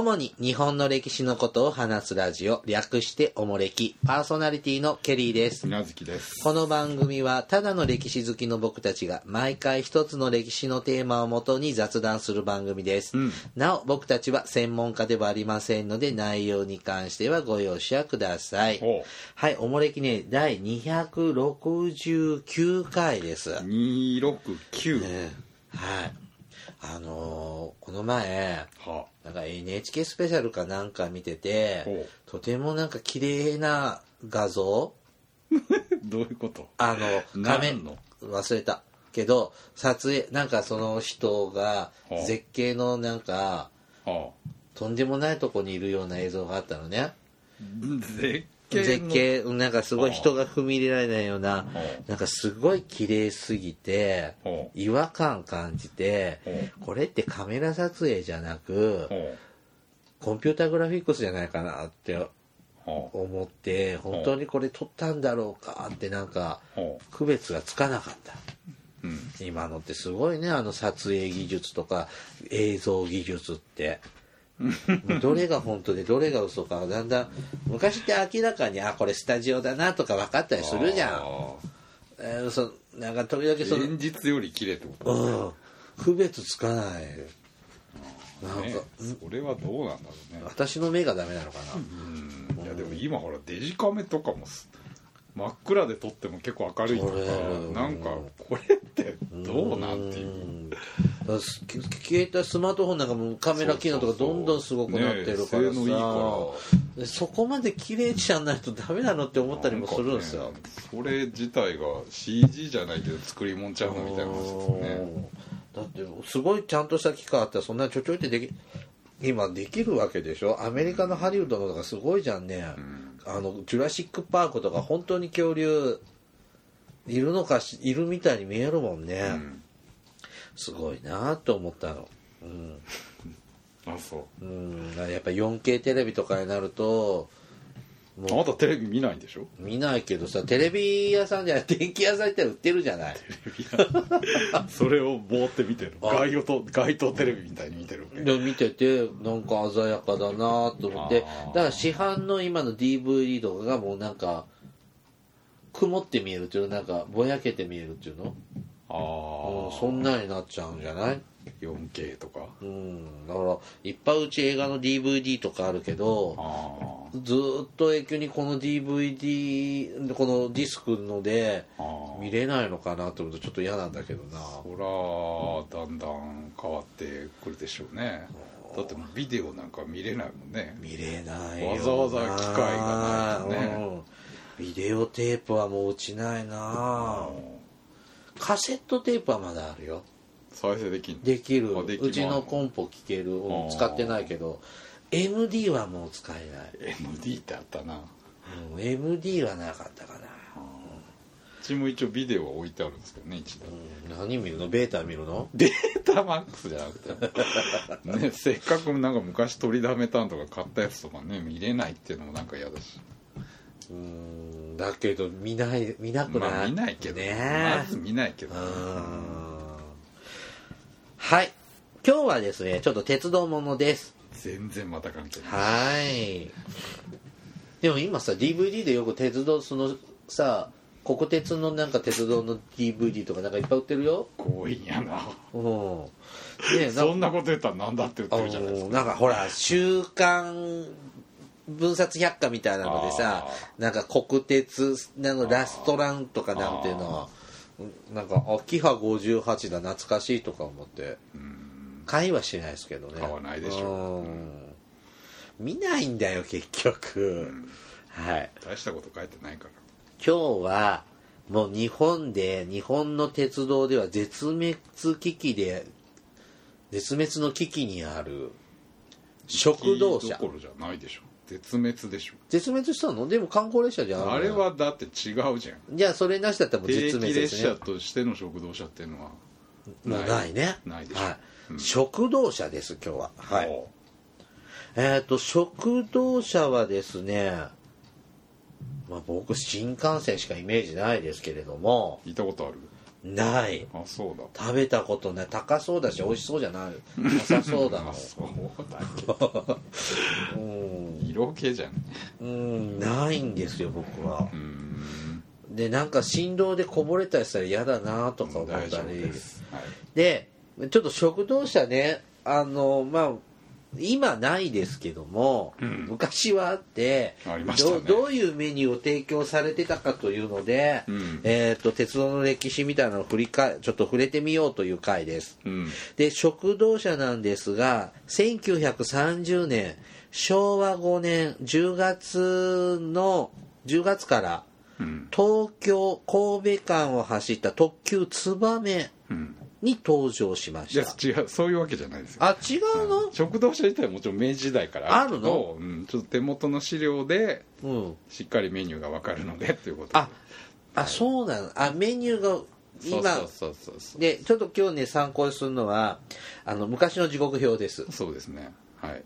主に日本の歴史のことを話すラジオ、略しておもれき、パーソナリティのケリーです。みなずきです。この番組はただの歴史好きの僕たちが毎回一つの歴史のテーマをもとに雑談する番組です、うん。なお僕たちは専門家ではありませんので内容に関してはご容赦ください。おはいおもれきね第269回です、二六九。ねはいあのーこの前は。なんか NHK スペシャルかなんか見てておとてもなんか綺麗な画像 どういうこと？あの画面何の忘れたけど撮影なんかその人がはあ絶景のなんかはとんでもないとこにいるような映像があったのねあ。絶景の。絶。景なんかすごい人が踏み入れられないようなはなんかすごい綺麗すぎては違和感感じてはこれってカメラ撮影じゃなくコンピュータグラフィックスじゃないかなって思って本当にこれ撮ったんだろうかってなんか。区別がつかなかったうん。今のってすごいねあの撮影技術とか映像技術って どれが本当でどれが嘘かだんだん昔って明らかにあこれスタジオだなとか分かったりするじゃん、あえーそなんか時々ーその現実より綺麗ってこと。うん区別つかないなんねか、それはどうなんだろうね。私の目がダメなのかな、うん。いや、でも、今ほら、デジカメとかもす。真っ暗で撮っても結構明るいとかなんかこれってどうなんていううん。だからす携帯スマートフォンなんかもカメラ機能とかどんどんすごくなってるからさ、そこまで綺麗じゃないとダメなのって思ったりもするんですよ、ねそれ自体が CG じゃないけど作り物ちゃうのみたいな話ですよねだってすごいちゃんとした機械あったらそんなちょちょいってでき今できるわけでしょ？アメリカのハリウッドのとかすごいじゃんね、あのジュラシック・パークとか本当に恐竜いるのかしいるみたいに見えるもんね、うん。すごいなと思ったの。うん。あそう。うん、やっぱ 4K テレビとかになるとあなたテレビ見ないんでしょ？見ないけどさテレビ屋さんじゃない 電気屋さん行ったら売ってるじゃない？それをぼーって見てる。あ。街頭街頭テレビみたいに見てるで見ててなんか鮮やかだなと思って。だから市販の今の DVD とかがもうなんか曇って見えるっていうの？なんかぼやけて見えるっていうの？ああうんそんなになっちゃうんじゃない？4K とか。うん。だからいっぱいうち映画の DVD とかあるけどあずーっと永久にこの DVD このディスクのであああ見れないのかなと思うとちょっと嫌なんだけどな。そらだんだん変わってくるでしょうね。だってビデオなんか見れないもんね。見れないわざわざ機会がないとね。うん。ビデオテープはもう落ちないなカセットテープはまだあるよ。再生できんの？できる。あできますうちのコンポ聞ける、使ってないけど。MD はもう使えない、MD ってあったな。ううん、MD はなかったかな、ちも一応ビデオは置いてあるんですけどね一台うん、何見るの？ベータ見るの？データマックスじゃなくて、ね、せっかくなんか昔取りだめたんとか買ったやつとかね見れないっていうのもなんか嫌だし。うんだけど見ない見なくない、まあ見ないけど、ね。まず見ないけどうん。はい。今日はですねちょっと鉄道ものです。全然また関係ない。はい。でも今さ DVD でよく鉄道そのさ国鉄のなんか鉄道の DVD とかなんかいっぱい売ってるよ。強引やなうん。ねえそんなこと言ったら何だって言ってるじゃないですか。なんかほら「週刊分冊百科」みたいなのでさあなんか国鉄なんかラストランとかなんていうのはなんかあキハ58だ懐かしいとか思って。うん。買いはしないですけどね。買わないでしょう。ん。見ないんだよ結局、はい。大したこと書いてないから。今日はもう日本で日本の鉄道では絶滅危機で絶滅の危機にある食堂車。どころじゃないでしょ絶滅でしょ。絶滅したの？でも観光列車じゃん。あれはだって違うじゃん。じゃあそれなしだったらもう絶定期滅ですね。列車としての食堂車っていうのはもうないね。ない。でしょ。はい。うん。食堂車です今日は。はい。えっ、と食堂車はですねまあ僕新幹線しかイメージないですけれども。行ったことある？ない。あそうだ。食べたことない。高そうだし美味しそうじゃない。なさそうだも あそうだ。けんうん色気じゃん。うん。ないんですよ僕は。でなんか振動でこぼれたりしたら嫌だなとか思ったり。です、はい、でちょっと食堂車ねあのまあ今ないですけども、うん。昔はあってあね。どどういうメニューを提供されてたかというので、うん。えー、と鉄道の歴史みたいなのを振り返ちょっと触れてみようという回です。うん。で食堂車なんですが1930年昭和5年10月の10月からうん。東京神戸間を走った特急つばめうんに登場しまいやした違う。そういうわけじゃないですよ。あ違うの？食堂車自体はもちろん明治時代からあるけあどうん、ちょっと手元の資料でうん。しっかりメニューが分かるのでっていうことで。ああそうなの？あメニューが今そうそうそうそうでちょっと今日ね参考にするのはあの昔の時刻表です。そうですね。はい。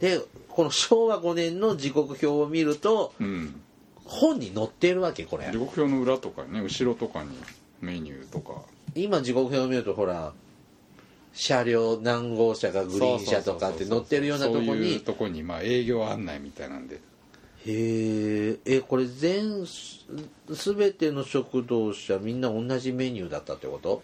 でこの昭和5年の時刻表を見るとうん。本に載ってるわけこれ。時刻表の裏とかね後ろとかにメニューとか今時刻表を見るとほら車両何号車がグリーン車とかって載ってるようなとこそういうにとこにまあ営業案内みたいなんで。へええこれ全す全ての食堂車みんな同じメニューだったってこと？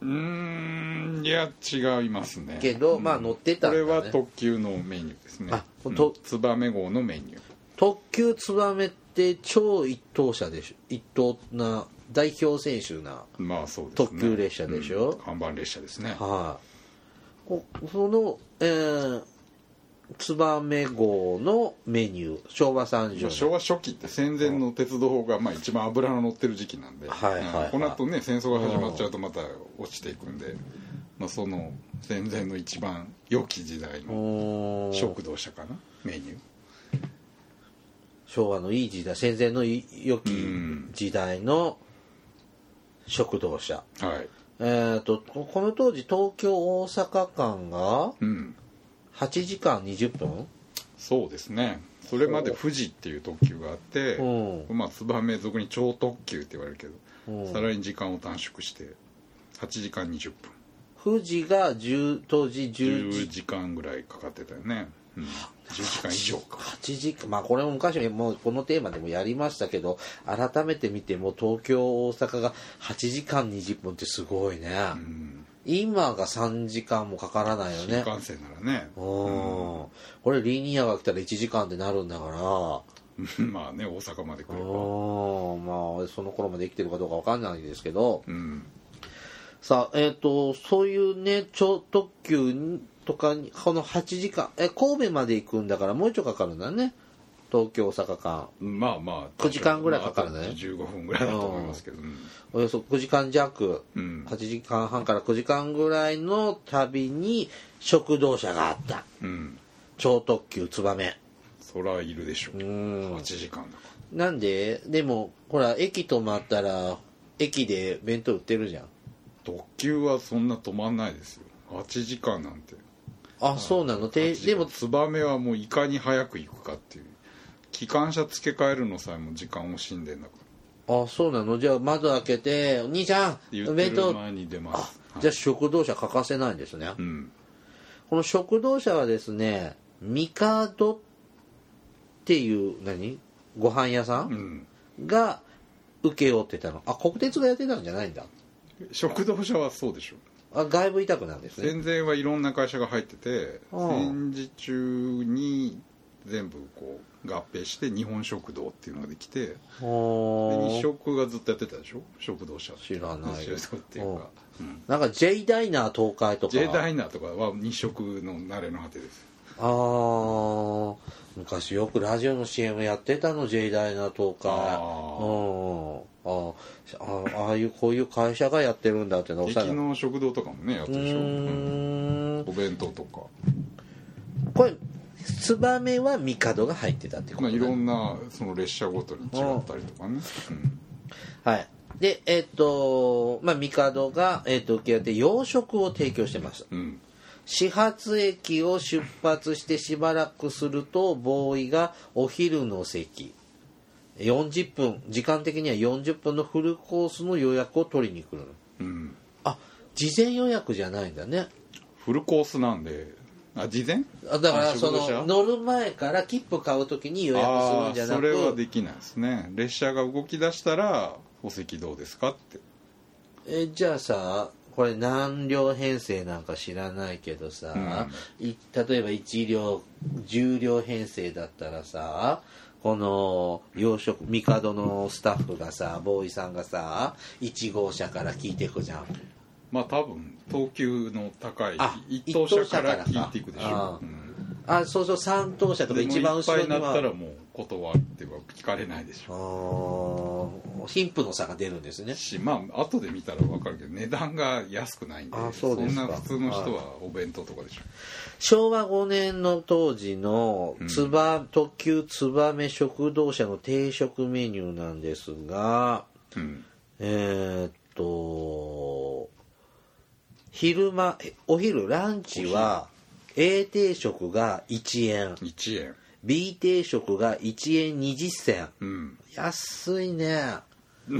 うーんいや違いますね。けどうん。まあ乗ってたんだね。これは特急のメニューですね。あうんとつばめ号のメニュー。特急つばめって超一等車でしょ？一等な代表選手なまあそうですね。特急列車でしょ？うん。看板列車ですね。はい、こその、えー、つばめ号のメニュー昭和30年昭和初期って戦前の鉄道がまあ一番脂の乗ってる時期なんで、はいはいはい。うん。この後ね戦争が始まっちゃうとまた落ちていくんで、まあ、その戦前の一番良き時代の食堂車かな？メニュー。昭和のいい時代戦前のい良きうん。時代の食堂車。はい。えー、とここの当時東京大阪間がうん。8時間20分？そうですね。それまで富士っていう特急があって、うん。まあ燕俗に超特急って言われるけど、うん。さらに時間を短縮して8時間20分。富士が10当時10 10時時間ぐらいかかってたよね、うん、10時間以上か。8時間まあこれも昔もうこのテーマでもやりましたけど改めて見ても東京大阪が8時間20分ってすごいね、うん。今が3時間もかからないよね。新幹線ならね。うん。これリニアが来たら1時間ってなるんだから。まあね大阪まで来うれば。ん。まあその頃まで生きてるかどうかわかんないですけど。うん。さあえっ、とそういうね超特急とかにこの8時間え神戸まで行くんだからもうちょいかかるんだね。東京大阪間。まあまあ9時間ぐらいかかるね。まああと15分ぐらいだと思いますけどうん。およそ9時間弱。うん。8時間半から9時間ぐらいの旅に食堂車があった。うん。超特急つばめそらいるでしょう。うん。8時間だかなんででもほら駅止まったら駅で弁当売ってるじゃん。ら特急はそんな止まんないですよ。8時間なんてあそうなの？ででもツバメはもういかに早く行くかっていう。機関車付け替えるのさえも時間を惜しんでんだから。あそうなの？じゃあ窓開けて「お兄ちゃん言って弁当。る前に出まあすじゃあ食堂車欠かせないんですね、うん。この食堂車はですねミカドっていう何？ご飯屋さうん。んが請け負ってたの。あ国鉄がやってたんじゃないんだ。食堂車はそうでしょあ外部委託なんですね。戦前はいろんな会社が入っててうん戦時中に全部こう合併して日本食堂っていうのができて日食がずっとやってたでしょ？食堂車知らない。っていうか、うん、なんか J ダイナー東海とか。J ダイナーとかは日食の慣れの果てですあー昔よくラジオの CM やってたのイナー東海あうん。ああああいうこういう会社がやってるんだってのを駅の食堂とかもねやってうるでしょ、お弁当とか、これツバメは帝が入ってたってこまあ、とねいろんなその列車ごとに違ったりとかね、うん。はい。でえっ、とまあ帝が、えっと受け合って洋食を提供してましたうん始発駅を出発してしばらくするとボーイがお昼の席。40分時間的には40分のフルコースの予約を取りに来るの。うん。あ事前予約じゃないんだね。フルコースなんで。あ事前？あだからその乗る前から切符買う時に予約するんじゃなあーそれはくできないですね。列車が動き出したらお席どうですかって。えじゃあさこれ何両編成なんか知らないけどさ、い例えば1両10両編成だったらさこの洋食帝のスタッフがさボーイさんがさ1号車から聞いていくじゃん。まあ多分等級の高いあ一等車から聞いていくでしょう。んあそうそう3等車とか一番後ろにいっぱいになったらはもう断っては聞かれないでしあょー貧富の差が出るんですね。しまあ後で見たら分かるけど値段が安くないんであそうですか。んな普通の人はお弁当とかでしょ昭和5年の当時のつば、特急燕食堂車の定食メニューなんですがうん。えーっと昼間えお昼ランチは A 定食が1円。1円 B 定食が1円20銭。うん。安いね。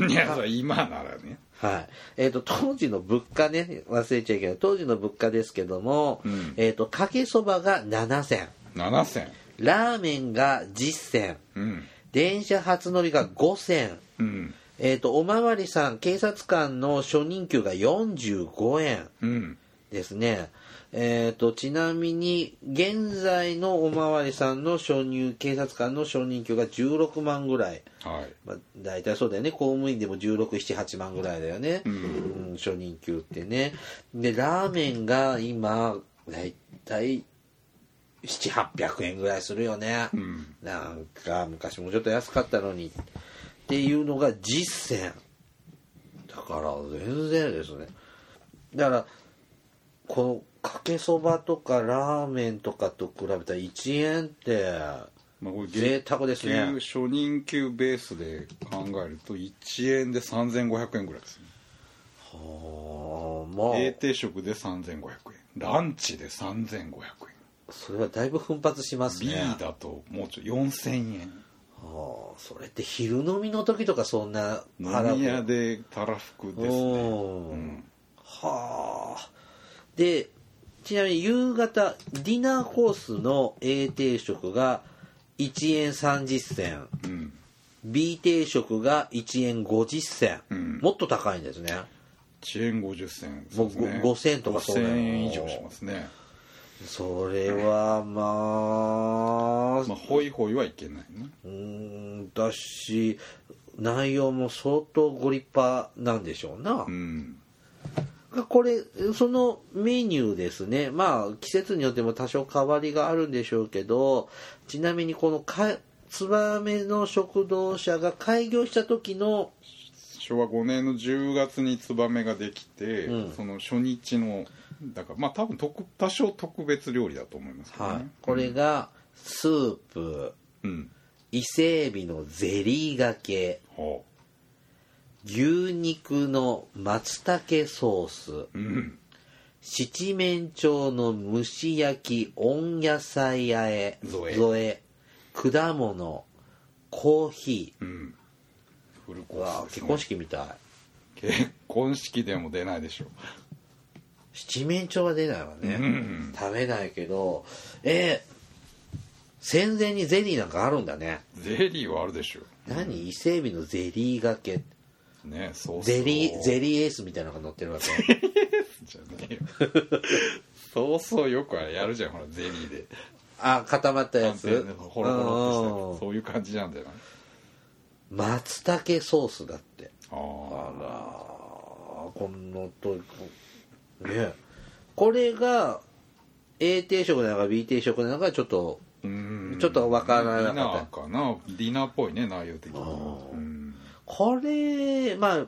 いや今ならね。はい。えっ、と、当時の物価ね、忘れちゃいけない。当時の物価ですけども、うん。えっ、と、かけそばが7銭。7銭ラーメンが10銭。うん。電車初乗りが5銭。うん。えっ、と、おまわりさん、警察官の初任給が45円。うんですね。えっ、と、ちなみに、現在のおまわりさんの初入、警察官の初任給が16万ぐらい。はい。まあ、大体そうだよね。公務員でも1678万ぐらいだよね、うん。うん初任給ってね。でラーメンが今大体700800円ぐらいするよね、うん。なんか昔もちょっと安かったのに。っていうのが実践。だから全然ですね。だからこのかけそばとかラーメンとかと比べたら1円ってまあこれ贅沢ですね。初任給ベースで考えると1円で3500円ぐらいですね。はあまあ。A 定食で3500円。ランチで3500円。それはだいぶ奮発します B ねだともうちょい4000円。はあそれって昼飲みの時とかそんな飲み屋でたらふくですね。うんうん。はあでちなみに夕方ディナーコースの A 定食が1円30銭。うん。B 定食が1円50銭、うん。もっと高いんですね。1円50銭。もうそうですね。ご5000とかそうだよ。5000円以上しますね。それはまあまあホイホイはいけないね。うーんだし内容も相当ご立派なんでしょうな。う、んこれそのメニューですね。まあ季節によっても多少変わりがあるんでしょうけどちなみにこのか燕の食堂車が開業した時の昭和5年の10月にツバメができて、うん。その初日のだからまあ多分特多少特別料理だと思いますけどね、はい、これがスープ。うん。伊勢海老のゼリーがけ。ほ牛肉の松茸ソース。ううん。七面鳥の蒸し焼き温野菜あえ。添え。果物。コーヒうん。フルコーうわース結婚式みたい。結婚式でも出ないでしょ七面鳥は出ないわね、うん。食べないけど。えー戦前にゼリーなんかあるんだね。ゼリーはあるでしょ何？伊勢海老のゼリーがけねそうゼリーゼリーエースみたいなのが乗ってるわけ。じゃねえよ。そうそうよくやるじゃんほらゼリーで。あ固まったやつ。ホロホロうんっとしたそういう感じなんじゃな。い松茸ソースだって。あああらこのとねこれが A 定食なのか B 定食なのかちょっとうん。ちょっとわからなかった。ディナーかな。ディナーっぽいね内容的にこれまあ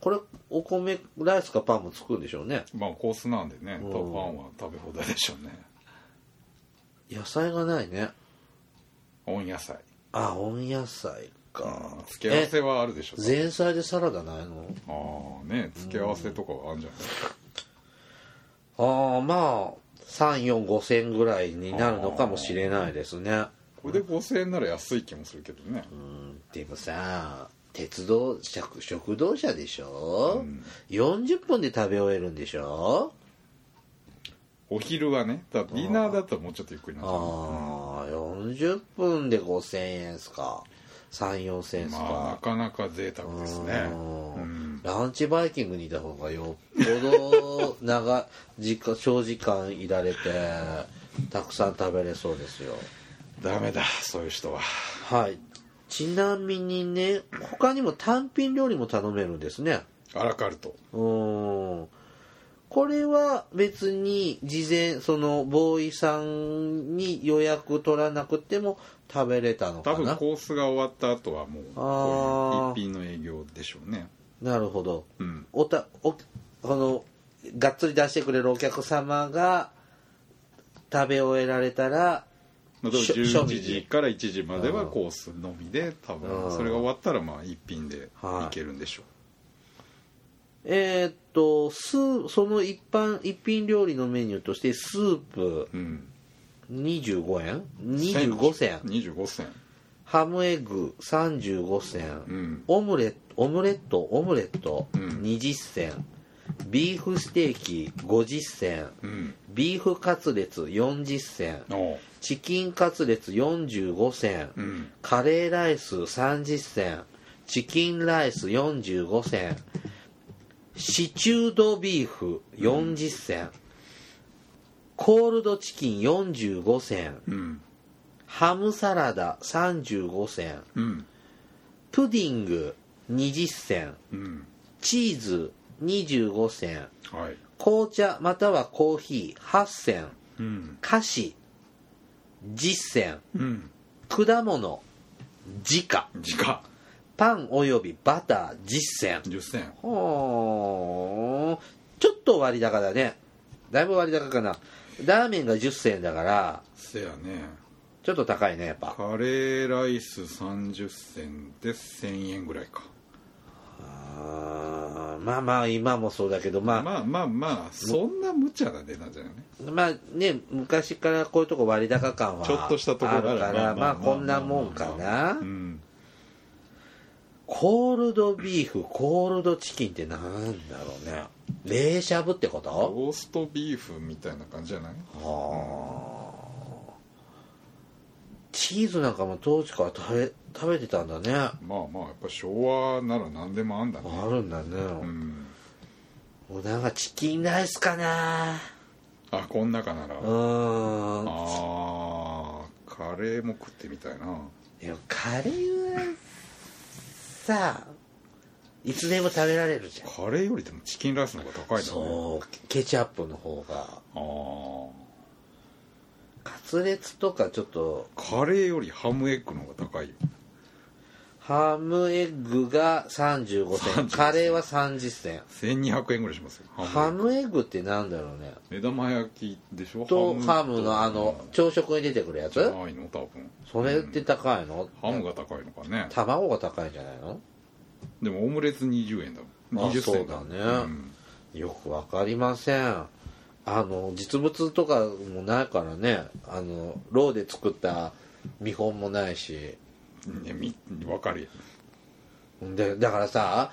これお米ライスかパンも作るんでしょうね。まあコースなんでねうん。パンは食べ放題でしょうね。野菜がないね。温野菜。あ温野菜か。付け合わせはあるでしょえ前菜でサラダないの？ああね付け合わせとかはあるんじゃないああまあ345千ぐらいになるのかもしれないですね。これで5000円なら安い気もするけどね。うんでもさ鉄道食食堂車でしょ、40分で食べ終えるんでしょ？お昼はねだディナーだったらもうちょっとゆっくりなっちゃうああ40分で5000円っすか。3 4千円っすまあなか、かなか贅沢ですね。うん。うん。ランチバイキングにいた方がよっぽど長時間長時間いられてたくさん食べれそうですよ。ダメだそういう人は。はいちなみにね他にも単品料理も頼めるんですね。アラカルト。うーん。これは別に事前そのボーイさんに予約取らなくても食べれたのかな。多分コースが終わった後はもうあー。こういう一品の営業でしょうね。なるほど。うん。おたおこのがっつり出してくれるお客様が食べ終えられたらまあ、しょ11庶民時から1時まではコースのみで多うん。分それが終わったらまあ一品でいはい。けるんでしょえーっとスーその一般一品料理のメニューとしてスープ。う、うん、25円25銭。25銭。ハムエッグ。35銭、うん。オムレオムレットオムレット。うん。20銭、ビーフステーキ50銭うん。ビーフカツレツ40銭チキンカツレツ45銭、うん。カレーライス30銭チキンライス45銭シチュードビーフ40銭、コールドチキン45銭うん。ハムサラダ35銭うん。プディング20銭うん。チーズ25銭。はい。紅茶またはコーヒー8銭うん。菓子10銭うん。果物自家。時価パンおよびバター10銭10銭ほー。ちょっと割高だね。だいぶ割高かな。ラーメンが10銭だから。せやね。ちょっと高いねやっぱ。カレーライス30銭で1000円ぐらいかあーまあまあ今もそうだけどまあ。まあまあまあそんな無茶な値段じゃないね。まあね昔からこういうとこ割高感はちょっとしたところある。からまあこんなもんかな。うん。コールドビーフコールドチキンってなんだろうね。冷しゃぶってこと？ローストビーフみたいな感じじゃない？はあチーズなんかも当時から食べ食べてたんだね。あまあまあやっぱ昭和なら何でもあんだね。るんだね、うん。もうなんかチキンライスかな。あこん中なら。うーん。あーカレーも食ってみたいな。でもカレーはさいつでも食べられるじゃん。カレーよりでもチキンライスの方が高いんだね。そうケチャップの方が。あカツレツとかちょっとーカレーよりハムエッグの方が高いよ。ハムエッグが35銭35カレーは30銭1200円。ぐらいしますよ。ハムエッグってなんだろうね。目玉焼きでしょ？とハムのあの朝食に出てくるやつ？ないの多分。それって高いの、ハムが高いのかね。卵が高いんじゃないの？でもオムレツ20円だもん。あ20銭そうだね。うん。よくわかりませんあの実物とかもないからね。あのローで作った見本もないし。ねみ分かるやんでだからさ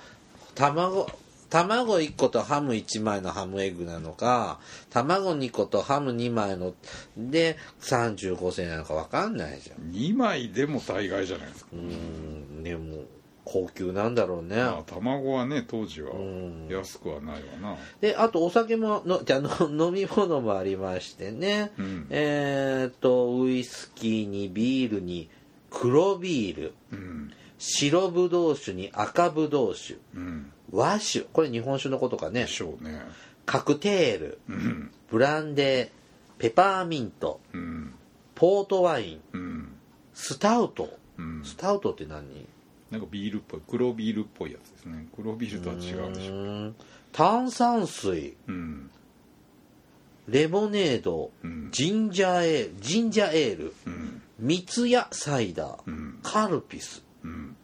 卵卵1個とハム1枚のハムエッグなのか卵2個とハム2枚ので35銭なのか分かんないじゃん。2枚でも大概じゃないですか。うんでも高級なんだろうね、まあ卵はね当時はん。安くはないわな。であとお酒ものじゃあの飲み物もありましてね、うん。えーっとウイスキーにビールに黒ビール。うん。白ぶどう酒に赤ぶどう酒。うん。和酒。これ日本酒のことかね。でしょうね。カクテール。うん。ブランデー。ペパーミント。うん。ポートワイン。うん。スタウト。うん。スタウトって何？なんかビールっぽい黒ビールっぽいやつですね。黒ビールとは違うでしょう炭酸水。うん。レモネード。うん。ジンジャーエール。ジンジャーエール。うん。三ツ矢サイダー。うん。カルピス。うん。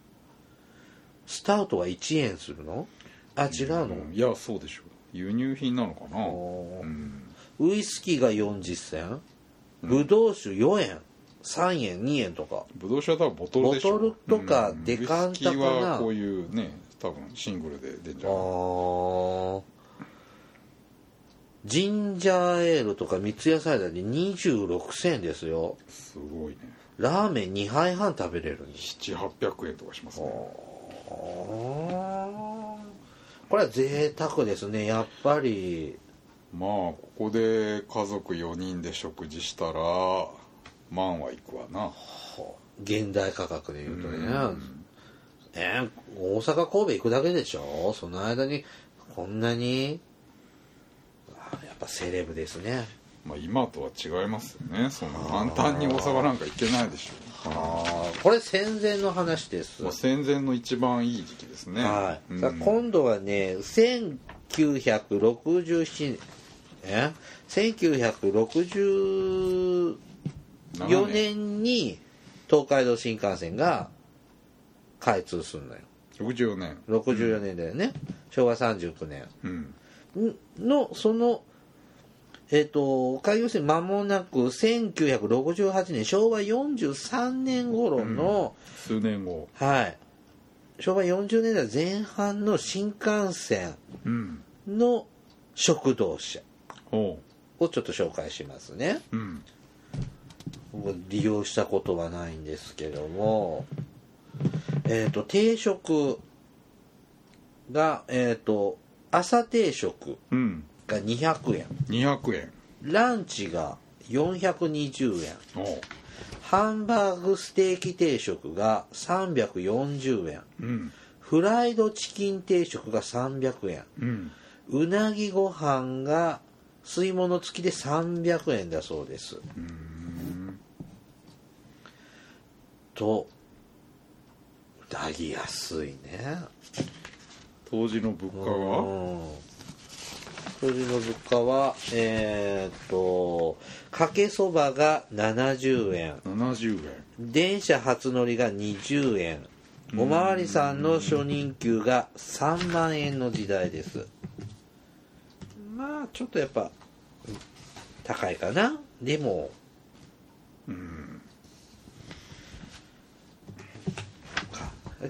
スタウトは1円するの？あ違うの、いやそうでしょう。輸入品なのかな？ウイスキーが40銭。ブドウ酒4円3円2円とか。ぶどう酒は多分ボトルでしょ。ボトルとかデカンタウイスキーはこういうね多分シングルで出んじあゃないー。ジンジャーエールとか三ツ矢サイダーで26銭ですよ。すごいね。ラーメン2杯半食べれるんです。700800円とかしますね。あー。これは贅沢ですね。やっぱり。まあここで家族4人で食事したら万はいくわな。現代価格で言うとね。うん。えー大阪神戸行くだけでしょ。その間にこんなにやっぱセレブですね。まあ今とは違いますよね。そんな簡単に大阪なんか行けないでしょあーこれ戦前の話です。戦前の一番いい時期ですね。はい、うん。さあ今度はね1967え1964 7年に東海道新幹線が開通するのよ。64年。64年だよね、昭和39年。うん。のそのえっ、と開業して間もなく1968年昭和43年頃の、数年後。はい。昭和40年代前半の新幹線うん。の食堂車ほをちょっと紹介しますね。ううん。僕利用したことはないんですけどもえっ、と定食がえっ、と朝定食うん。が200円。200円ランチが420円。ハンバーグステーキ定食が340円。うん。フライドチキン定食が300円。うん。うなぎご飯が吸い物付きで300円だそうです。うんとうなぎ安いね。当時の物価うはん。当時の物価はえーっとかけそばが70円。70円。電車初乗りが20円。おまわりさんの初任給が3万円の時代です。まあちょっとやっぱ高いかな。でも。うん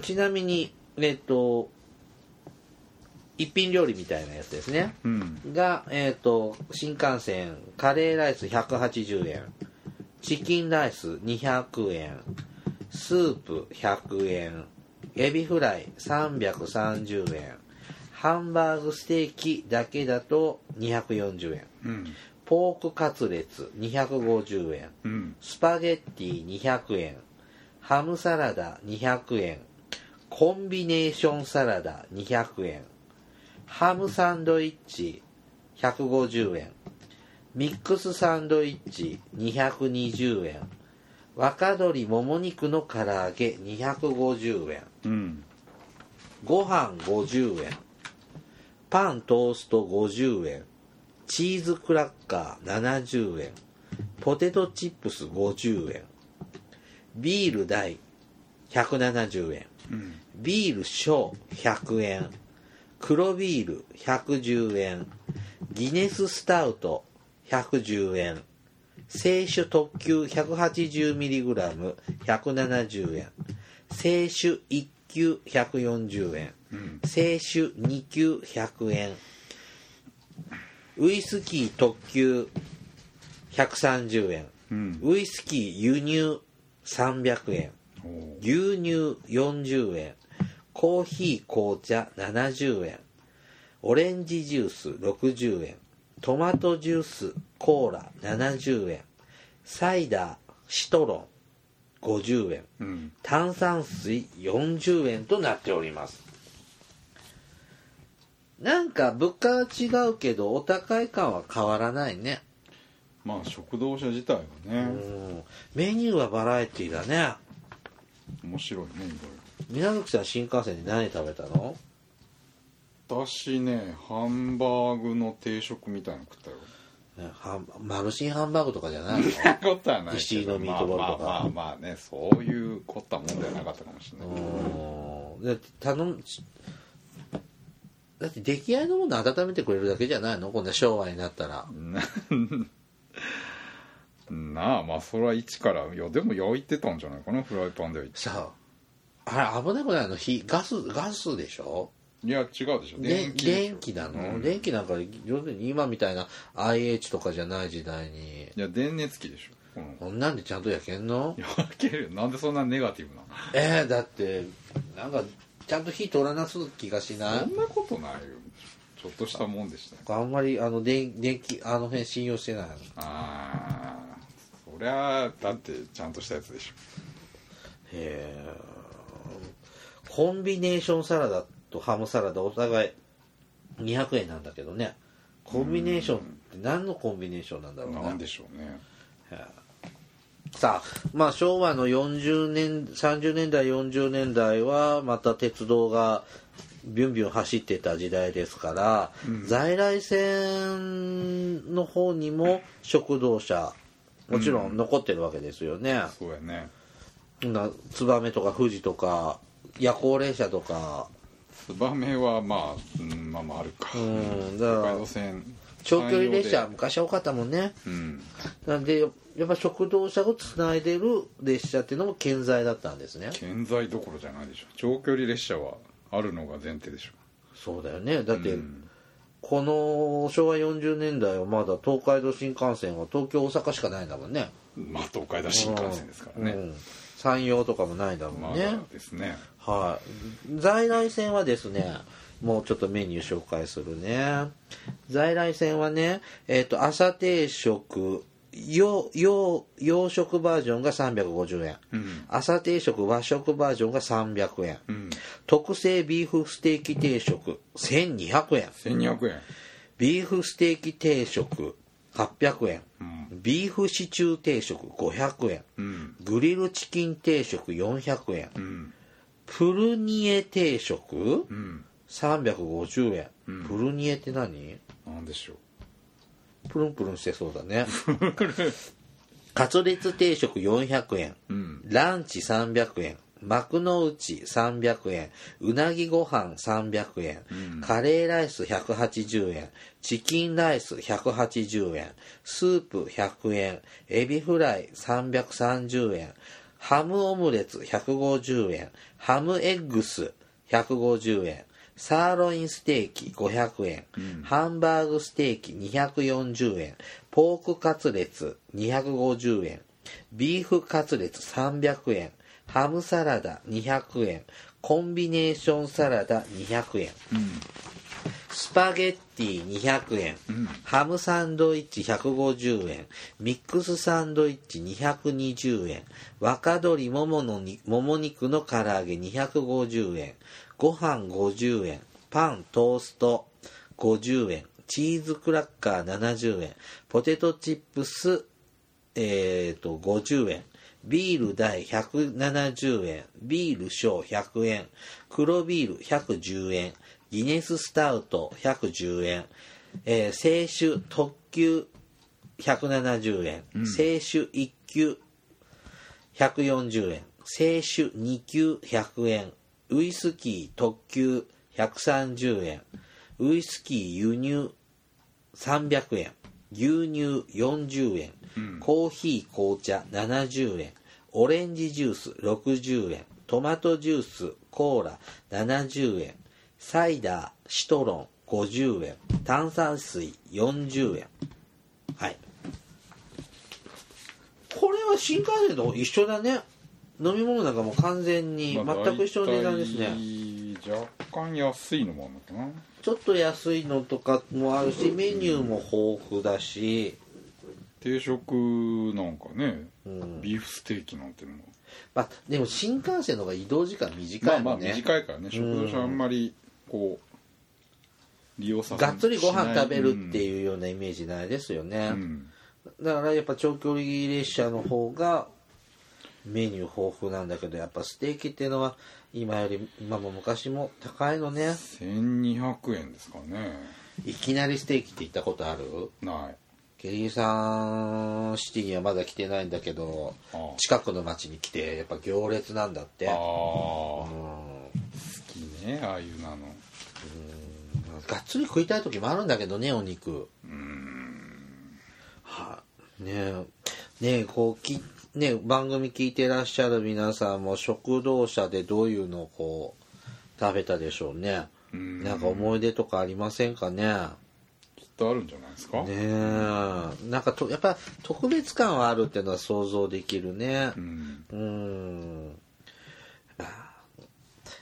ちなみにえっと一品料理みたいなやつですね。うん。が、えっと新幹線カレーライス180円チキンライス200円スープ100円エビフライ330円ハンバーグステーキだけだと240円うん。ポークカツレツ250円うん。スパゲッティ200円ハムサラダ200円コンビネーションサラダ200円ハムサンドイッチ150円ミックスサンドイッチ220円若鶏もも肉の唐揚げ250円うん。ご飯50円。パントースト50円。チーズクラッカー70円。ポテトチップス50円。ビール大170円うんビール小100円黒ビール110円ギネススタウト110円清酒特急 180mg170 円清酒1級140円うん。清酒2級100円ウイスキー特急130円うん。ウイスキー輸入300円牛乳40円。コーヒー紅茶70円。オレンジジュース60円。トマトジュースコーラ70円。サイダーシトロン50円。うん。炭酸水40円となっております。なんか物価は違うけどお高い感は変わらないね。まあ食堂車自体はうねん。メニューはバラエティだね面白いねいろいろ宮崎さん新幹線で何食べたの？私ねハンバーグの定食みたいなの食ったよ。ねハンマルシンハンバーグとかじゃないの？そんなことはないけ石井のどミートボールとか。まあまあまあまあねそういう凝ったもんではなかったかもしれない。うんだって頼むだって出来合いのもの温めてくれるだけじゃないの？こんな昭和になったら なあまあそれは一からいやでも焼いてたんじゃないかなフライパンで。はいさああれ危なくないの？火ガスガスでしょ？いや違うでしょ。で電気電気なの、うん。電気なんか要するに今みたいな IH とかじゃない時代に。いや電熱器でしょ、うん、こんなんでちゃんと焼けんの？焼けるよ。なんでそんなネガティブなの？えー、だってなんかちゃんと火通らなす気がしない？そんなことないよ。ちょっとしたもんでしたよ。あんまりあの電電気あの辺信用してないの？ああそりゃだってちゃんとしたやつでしょ。へえコンビネーションサラダとハムサラダお互い200円なんだけどね。コンビネーションって何のコンビネーションなんだろうね。なんでしょうね。さあまあ昭和の40年30年代40年代はまた鉄道がビュンビュン走ってた時代ですから、在来線の方にも食堂車もちろん残ってるわけですよね、そうやね。な燕とか富士とか夜行列車とか。ツバメはまあ、うん、まあまああるか。うんだ北から長距離列車山陽で。昔多かったもんね。うん。なんでやっぱ食堂車をつないでる列車っていうのも健在だったんですね。健在どころじゃないでしょ。長距離列車はあるのが前提でしょ。そうだよね。だって、うんこの昭和40年代はまだ東海道新幹線は東京大阪しかないんだもんね。まあ東海道新幹線ですからね、うん。山陽とかもないんだもんね、まだですね。はい。在来線はですねもうちょっとメニュー紹介するね。在来線はねえっ、と朝定食洋洋洋食バージョンが350円、うん。朝定食和食バージョンが300円、うん。特製ビーフステーキ定食1200円。1200円。ビーフステーキ定食800円。うん。ビーフシチュー定食500円。うん。グリルチキン定食400円。うん。プルニエ定食うん。350円、うん。プルニエって何？なんでしょうプルンプルンしてそうだね。カツレツ定食400円。うんランチ300円。幕の内300円。うなぎご飯300円、うんカレーライス180円。チキンライス180円。スープ100円。エビフライ330円。ハムオムレツ150円。ハムエッグス150円。サーロインステーキ500円、ハンバーグステーキ240円ポークカツレツ250円ビーフカツレツ300円ハムサラダ200円コンビネーションサラダ200円。うん。スパゲッティ200円、うん。ハムサンドイッチ150円ミックスサンドイッチ220円若鶏もものにもも肉の唐揚げ250円ご飯50円パントースト50円チーズクラッカー70円ポテトチップスえー、と50円ビール大170円ビール小100円黒ビール110円ギネススタウト110円、えー清酒特級170円、清酒1級140円清酒2級100円ウイスキー特級130円ウイスキー輸入300円牛乳40円、コーヒー紅茶70円オレンジジュース60円トマトジュースコーラ70円サイダーシトロン50円炭酸水40円。はい。これは新幹線と一緒だね飲み物なんかもう完全にまあ全く一緒の値段ですね、若干安いのもあるのかな。ちょっと安いのとかもあるしメニューも豊富だし、定食なんかね、うん。ビーフステーキなんてのも。まあ、でも新幹線の方が移動時間ま短あまあいもんね、短いからね。食堂車あんまりこう利用させがっつりご飯食べるってういうようなイメージないですよね、ん。だからやっぱ長距離列車の方がメニュー豊富なんだけどやっぱステーキっていうのは今より今も昔も高いのね。1200円ですかね。いきなりステーキって言ったことある？ない。ケリーさんシティにはまだ来てないんだけどああ。近くの町に来てやっぱ行列なんだって。ああ。うん。好きねああいうなの。がっつり食いたい時もあるんだけどねお肉。うん。はいねえ。ねこうきね番組聞いてらっしゃる皆さんも食堂車でどういうのをこう食べたでしょうね。うん。なんか思い出とかありませんかね？きっとあるんじゃないですか、ねえ。なんかとやっぱ特別感はあるっていうのは想像できるね。うん。うん。まあ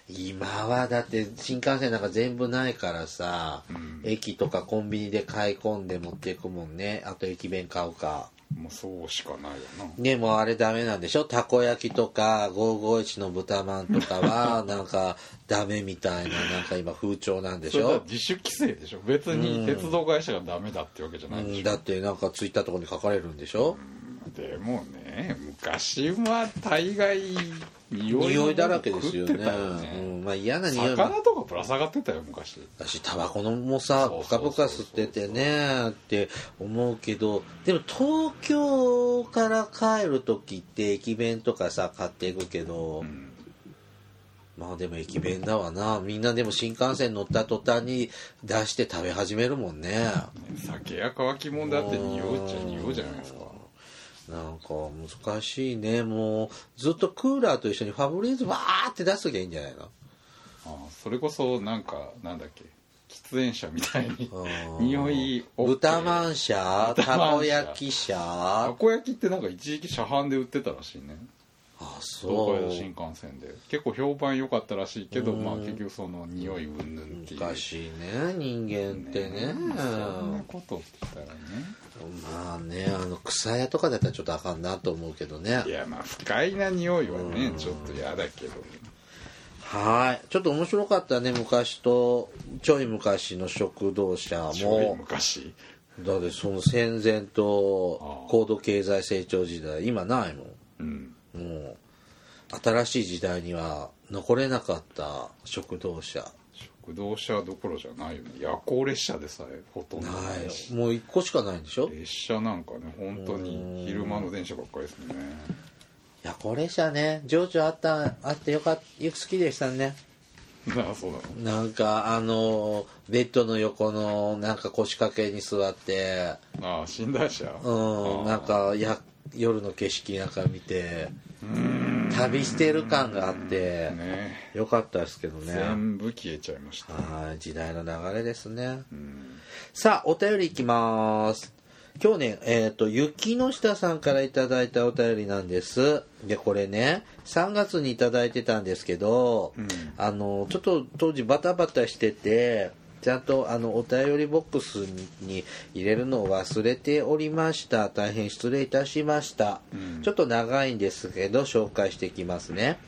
今はだって新幹線なんか全部ないからさ、うん。駅とかコンビニで買い込んで持っていくもんね。あと駅弁買うかもうそうしかないよな。でもあれダメなんでしょ？たこ焼きとか551の豚まんとかは なんかダメみたいななんか今風潮なんでしょ？自主規制でしょ？別に鉄道会社がダメだってわけじゃないでしょ、うん。だってなんかツイッターとかに書かれるんでしょ、でもね昔は大概匂いだらけですよね。ね。うん、まあ嫌な匂いも。魚とかぶら下がってたよ昔。私タバコのもさそうプカプカ吸っててねって思うけど。でも東京から帰る時って駅弁とかさ買っていくけど、うん。まあでも駅弁だわな。みんなでも新幹線乗った途端に出して食べ始めるもんね。酒や乾き物だって匂うっちゃ匂うじゃないですかなんか難しいね。もうずっとクーラーと一緒にファブリーズわーって出しときゃいいんじゃないの？ああそれこそなんかなんだっけ？喫煙者みたいにうん。匂い OK 豚まん車た豚まん車こ焼き車たこ焼きってなんか一時期車販で売ってたらしいね。あ東そう。海道新幹線で。結構評判良かったらしいけどまあ結局その匂い云々っていう。難しいね人間ってね。そんなことって言ったらねまあねあの草屋とかだったらちょっとあかんなと思うけどね。いやまあ不快な匂いはねちょっと嫌だけどはい。ちょっと面白かったね昔とちょい昔の食堂車ちょいも昔？だってその戦前と高度経済成長時代今ないもうんん。もう新しい時代には残れなかった食堂車食堂車どころじゃないよね。夜行列車でさえほとんどなない。しい。もう一個しかないんでしょ？列車なんかね本当に昼間の電車ばっかりですね。いやこれ車ね。情緒あったあってよかった好きでしたね。な あそうなの？なんかあのベッドの横のなんか腰掛けに座って。ああ寝台車うん。なんかや夜の景色なんか見て旅してる感があってね。よかったですけどね。全部消えちゃいました。はい時代の流れですね。うん。さあお便りいきます。今日ねえっ、と雪の下さんからいただいたお便りなんです。でこれね3月にいただいてたんですけど、うん。あのちょっと当時バタバタしててちゃんとあのお便りボックスに入れるのを忘れておりました大変失礼いたしました、うんちょっと長いんですけど紹介していきますね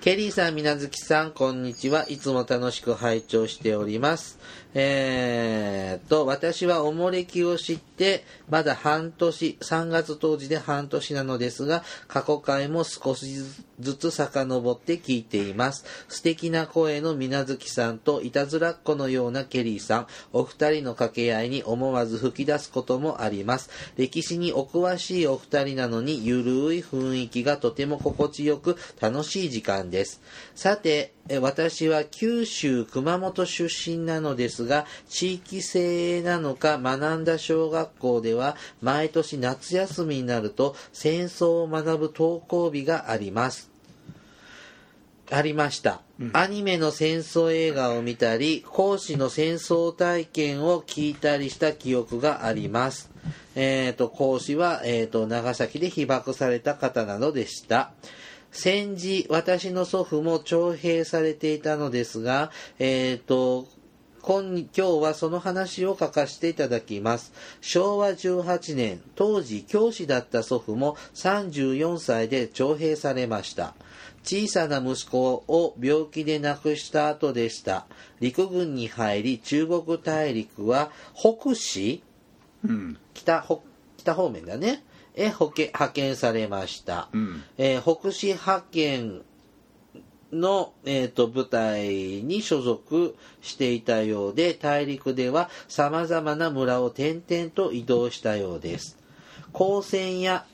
ケリーさん、みなずきさん、こんにちは。いつも楽しく拝聴しております。えーっと、私はおもれきを知って、まだ半年、3月当時で半年なのですが、過去回も少しずずつ遡って聞いています。素敵な声のみなずきさんといたずらっ子のようなケリーさん、お二人の掛け合いに思わず吹き出すこともあります。歴史にお詳しいお二人なのに、ゆるい雰囲気がとても心地よく楽しい時間です。さて、私は九州熊本出身なのですが、地域性なのか学んだ小学校では、毎年夏休みになると戦争を学ぶ登校日があります。ありました、アニメの戦争映画を見たり講師の戦争体験を聞いたりした記憶がありますえー、と講師は、えー、と長崎で被爆された方などでした戦時私の祖父も徴兵されていたのですがえー、と今今日はその話を書かせていただきます。昭和18年、当時教師だった祖父も34歳で徴兵されました。小さな息子を病気で亡くした後でした。陸軍に入り、中国大陸は北市うん北北北方面だね。へ派遣されました。うんえー北市派遣の、えー、と部隊に所属していたようで大陸ではさまざまな村を転々と移動したようです。光線や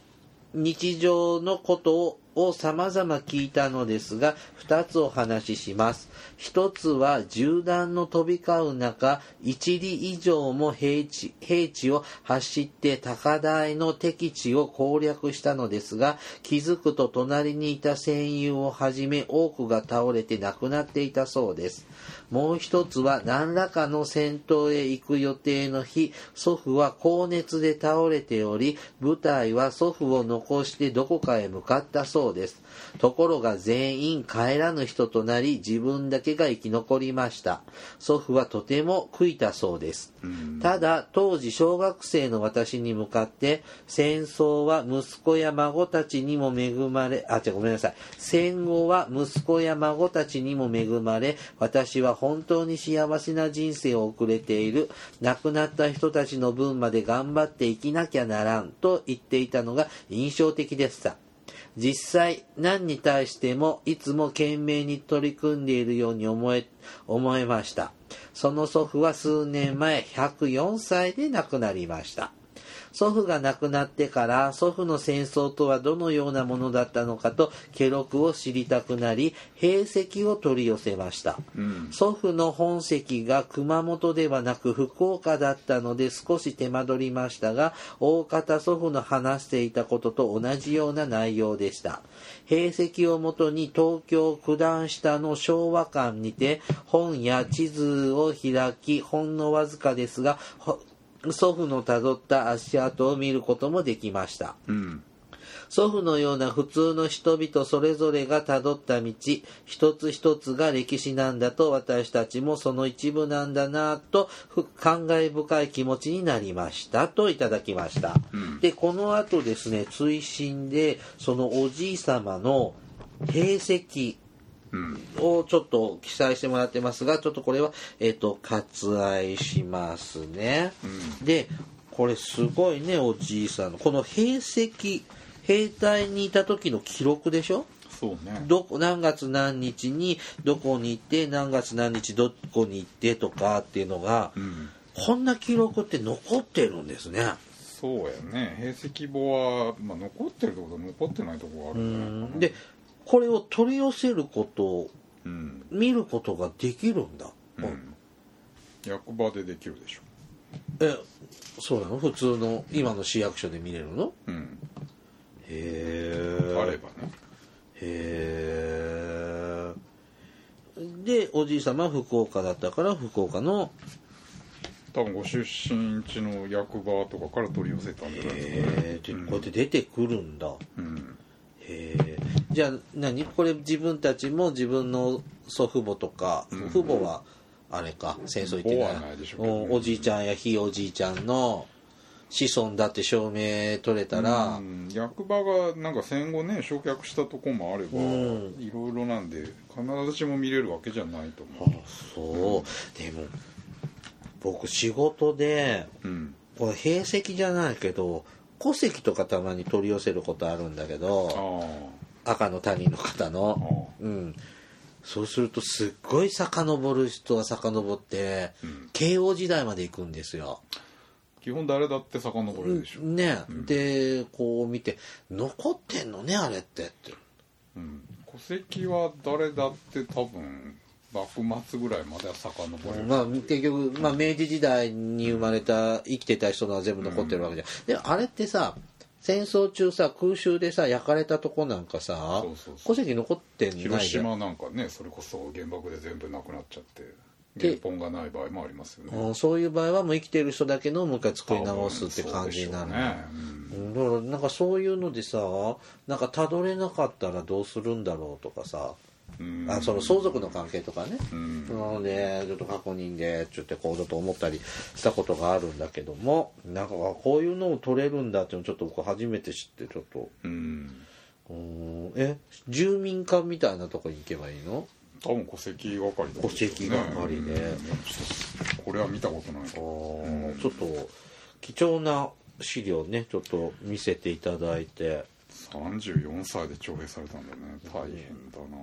日常のことをを様々聞いたのですが、二つお話しします。一つは銃弾の飛び交う中、一里以上も平地平地を走って高台の敵地を攻略したのですが、気づくと隣にいた戦友をはじめ多くが倒れて亡くなっていたそうです。もう一つは何らかの戦闘へ行く予定の日、祖父は高熱で倒れており、部隊は祖父を残してどこかへ向かったそうです。ところが全員帰らぬ人となり、自分だけが生き残りました。祖父はとても悔いたそうです。ただ、当時小学生の私に向かって、戦争は息子や孫たちにも恵まれ、あ、違う、ごめんなさい。戦後は息子や孫たちにも恵まれ、私は本当に幸せな人生を送れている。亡くなった人たちの分まで頑張って生きなきゃならん。と言っていたのが印象的でした。実際何に対してもいつも懸命に取り組んでいるように思え思えました。その祖父は数年前104歳で亡くなりました。祖父が亡くなってから祖父の戦争とはどのようなものだったのかと記録を知りたくなり兵跡を取り寄せました、祖父の本籍が熊本ではなく福岡だったので少し手間取りましたが大方祖父の話していたことと同じような内容でした。兵跡をもとに東京九段下の昭和館にて本や地図を開きほんのわずかですがほ祖父のたどった足跡を見ることもできました。うん。祖父のような普通の人々それぞれがたどった道一つ一つが歴史なんだと私たちもその一部なんだなとふ感慨深い気持ちになりましたといただきました、でこの後ですね追伸でそのおじい様の兵跡うんをちょっと記載してもらってますがちょっとこれは、えっと割愛しますね、でこれすごいねおじいさんの。この兵跡兵隊にいた時の記録でしょ？そうね。どこ何月何日にどこに行って何月何日どこに行ってとかっていうのが、うん。こんな記録って残ってるんですね。そうやね。兵跡簿は、まあ、残ってるところと残ってないところがあるんじゃないかな。でこれを取り寄せることうん、見ることができるんだ、うん、役場でできるでしょ。えそうなの？普通の今の市役所で見れるの？うん。へあればね。へえでおじい様は福岡だったから福岡の多分ご出身地の役場とかから取り寄せたんじゃないですかね。へえでこうやって出てくるんだ。うんへえじゃあ何？これ自分たちも自分の祖父母とか、ん。父母はあれか戦争行ってない。でしょうけどね。おおじいちゃんやひいおじいちゃんの子孫だって証明取れたら、うん。役場がなんか戦後ね焼却したとこもあれば、うん。いろいろなんで必ずしも見れるわけじゃないとあ思そう、でも僕仕事でううん。これ兵跡じゃないけど戸籍とかたまに取り寄せることあるんだけあどあ赤の他人の方の。うん。そうするとすっごい遡る人は遡って、うん。慶応時代まで行くんですよ。基本誰だって遡るでしょ、ね、でこう見て残ってんのねあれって。って。うん、戸籍は誰だって多分幕末ぐらいまでは遡れる、まあ結局、まあ、明治時代に生まれた生きてた人のは全部残ってるわけじゃん、であれってさ戦争中さ空襲でさ焼かれたとこなんかさ戸籍残ってない広島なんかねそれこそ原爆で全部なくなっちゃってで原本がない場合もありますよね。うんそういう場合はもう生きてる人だけのもう一回作り直すって感じになる、そうん。だからなんかそういうのでさなんかたどれなかったらどうするんだろうとかさ、うんあその相続の関係とかね、うん。なのでちょっと確認でちょっとこうちょっと思ったりしたことがあるんだけどもなんかあこういうのを取れるんだっていうのをちょっと僕初めて知ってちょっと。うん。うーん。え住民課みたいなとこに行けばいいの？多分戸籍係とか戸籍係ねうん。これは見たことない。あからーちょっと貴重な資料ねちょっと見せていただいて34歳で徴兵されたんだね。大変だな。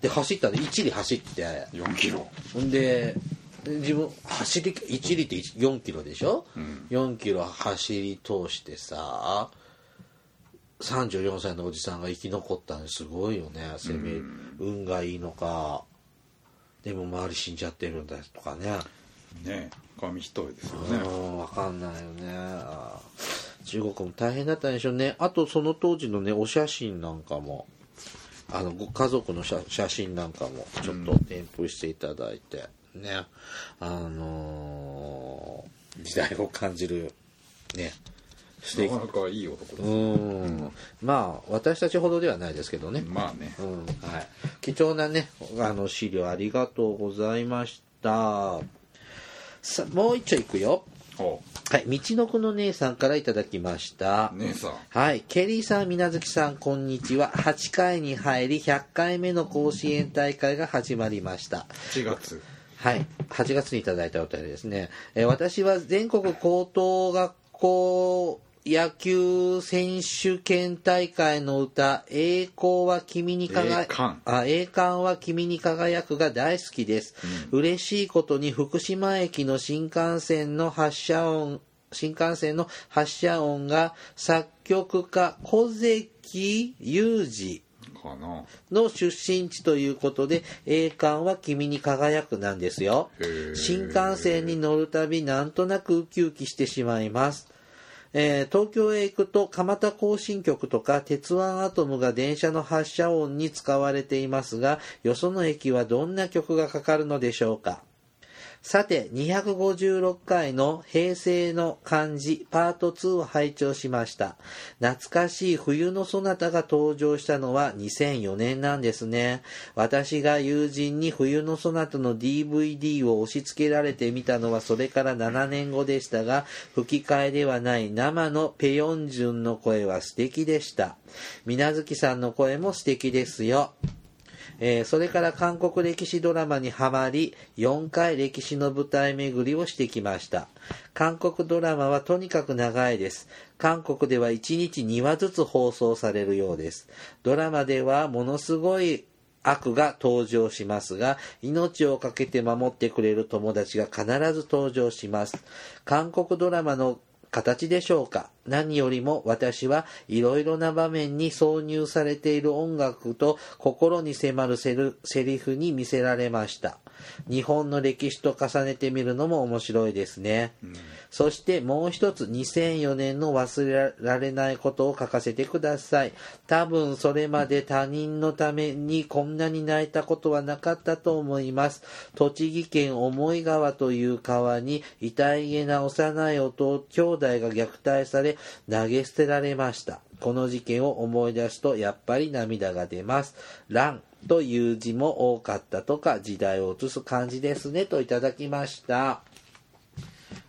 で走ったね一里走って。4キロ。ほんで自分走り一里って4キロでしょ、うん。4キロ走り通してさ34歳のおじさんが生き残ったんですごいよね。攻め、運がいいのか。でも周り死んじゃってるんだとかね。ね紙一重ですようねん分かんないよね中国も大変だったんでしょうね。あとその当時のねお写真なんかもあのご家族の写写真なんかもちょっと添付していただいて、ね。あのー時代を感じるね。素敵なかなかいい男です、うん。まあ私たちほどではないですけどね、まあね。うん。はい、貴重なねあの資料ありがとうございました。さもう一丁いくよ。おはい道のくの姉さんからいただきました姉さんはい。ケリーさん、みなずきさん、こんにちは。8回に入り、100回目の甲子園大会が始まりました。4月はい。8月にいただいたお便りですね。えー私は全国高等学校野球選手権大会の歌、栄光は君に輝栄冠。あ栄冠は君に輝くが大好きです、嬉しいことに福島駅の新幹線の発車音、新幹線の発車音が作曲家小関裕二の出身地ということで栄冠は君に輝くなんですよ。新幹線に乗るたびなんとなくウキウキしてしまいますえー東京へ行くと蒲田行進曲とか鉄腕アトムが電車の発車音に使われていますがよその駅はどんな曲がかかるのでしょうか？さて、256回の平成の漢字パート2を拝聴しました。懐かしい冬のそなたが登場したのは2004年なんですね。私が友人に冬のそなたの DVD を押し付けられてみたのはそれから7年後でしたが、吹き替えではない生のペヨンジュンの声は素敵でした。みなずきさんの声も素敵ですよ。えーそれから韓国歴史ドラマにハマり4回歴史の舞台巡りをしてきました。韓国ドラマはとにかく長いです。韓国では1日2話ずつ放送されるようです。ドラマではものすごい悪が登場しますが命を懸けて守ってくれる友達が必ず登場します。韓国ドラマの形でしょうか？何よりも私はいろいろな場面に挿入されている音楽と心に迫るセルセリフに見せられました。日本の歴史と重ねてみるのも面白いですね、そしてもう一つ2004年の忘れられないことを書かせてください。多分それまで他人のためにこんなに泣いたことはなかったと思います。栃木県思川という川に痛いげな幼い弟兄弟が虐待され投げ捨てられました。この事件を思い出すとやっぱり涙が出ます。乱という字も多かったとか時代を映す感じですねといただきました。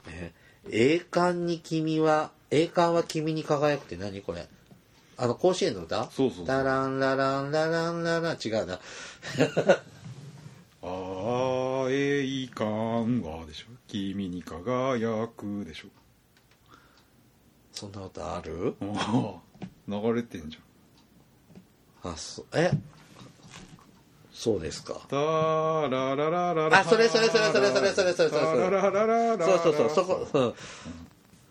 え栄冠に君は栄冠は君に輝くって何これ？あの甲子園の歌？そうそうそう。ラランラランラランララン。違うな。あー栄冠がでしょ。君に輝くでしょ。そんな歌ある？流れてんじあそう。え？そうですか。ゃんタラララララあそれそれそれそれそれそれそれそれそれ。タラララララそうそうそうそこ、うん、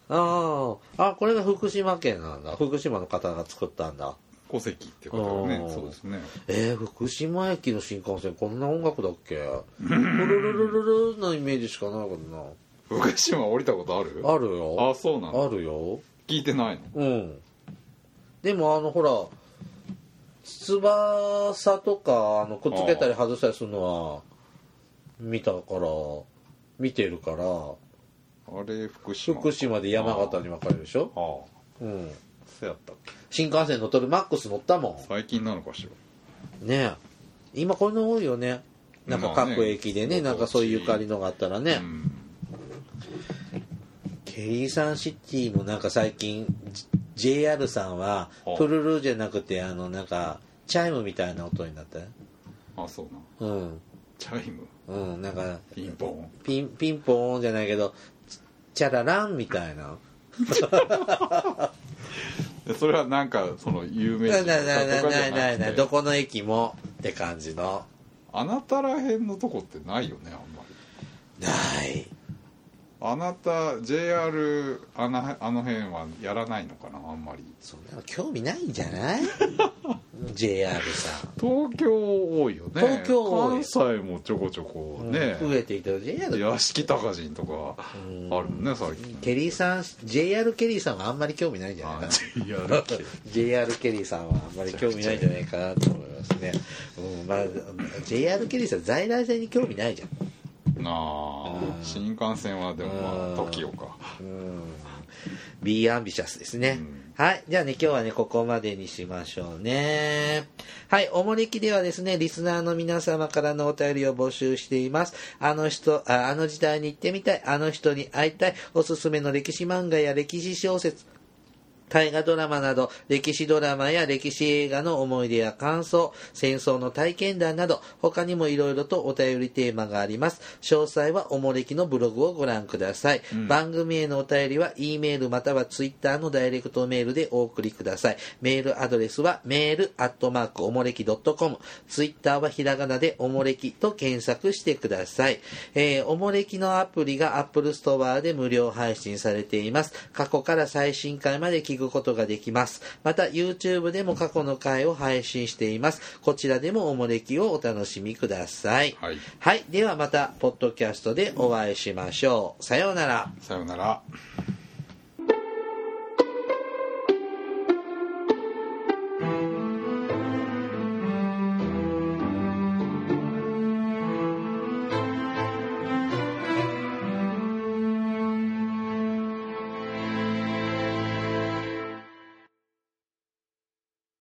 あああこれが福島県なんだ福島の方が作ったんだ戸籍ってことよねうんそうですねえー、福島駅の新幹線こんな音楽だっけルルルルルルのイメージしかないけど福島降りたことあるなあるよあそうなのあるよ聞いてないのうんでもあのほら翼とかあのくっつけたり外したりするのは見たから見てるからあれ福島。福島で山形に分かれるでしょ？ああ。うん。そうやったっけ？新幹線乗っとるマックス乗ったも最近なのかしらんねえ。今こういうの多いよね。なんか各駅でねなんかそういうゆかりのがあったらね、うん。ケリーサンシティもなんか最近 JR さんははあプルルじゃなくてあのなんかチャイムみたいな音になった？よあそうなうん。チャイム？うんなんかピンポン？ピンピンポーンじゃないけどチャラランみたいな。で それはなんかその有名人とかじゃないないないどこの駅もって感じの。あなたらへんのとこってないよねあんまり。ないあなた JR あのあの辺はやらないのかなあんまり。そんなの興味ないんじゃない？JR さん。東京多いよね。東京多い。関西もちょこちょこね、増えていた JR 屋敷高人とかあるもんね最近。ケリーさん JR ケリーさんはあんまり興味ないんじゃない？かな JR 系 JR ケリー。さんはあんまり興味ないんじゃないかなと思いますね、うん。まあ、JR ケリーさん在来線に興味ないじゃん。なあ新幹線はでもまあうん。TOKIO か B アンビシャスですね、うん。はい。じゃあね、今日はね、ここまでにしましょうね。はい。おもれきではですね、リスナーの皆様からのお便りを募集しています。あの人、ああの時代に行ってみたい、あの人に会いたい、おすすめの歴史漫画や歴史小説、大河ドラマなど、歴史ドラマや歴史映画の思い出や感想、戦争の体験談など、他にもいろいろとお便りテーマがあります。詳細はおもれきのブログをご覧ください。番組へのお便りは、E メールまたは Twitter のダイレクトメールでお送りください。メールアドレスは、メールアットマークおもれき .com。Twitter はひらがなでおもれきと検索してください。えーおもれきのアプリが Apple Store で無料配信されています。過去から最新回まで聞くことができます。また YouTube でも過去の回を配信しています。こちらでもおもれきをお楽しみください。はいはい。ではまた、ポッドキャストでお会いしましょう。さようなら。さようなら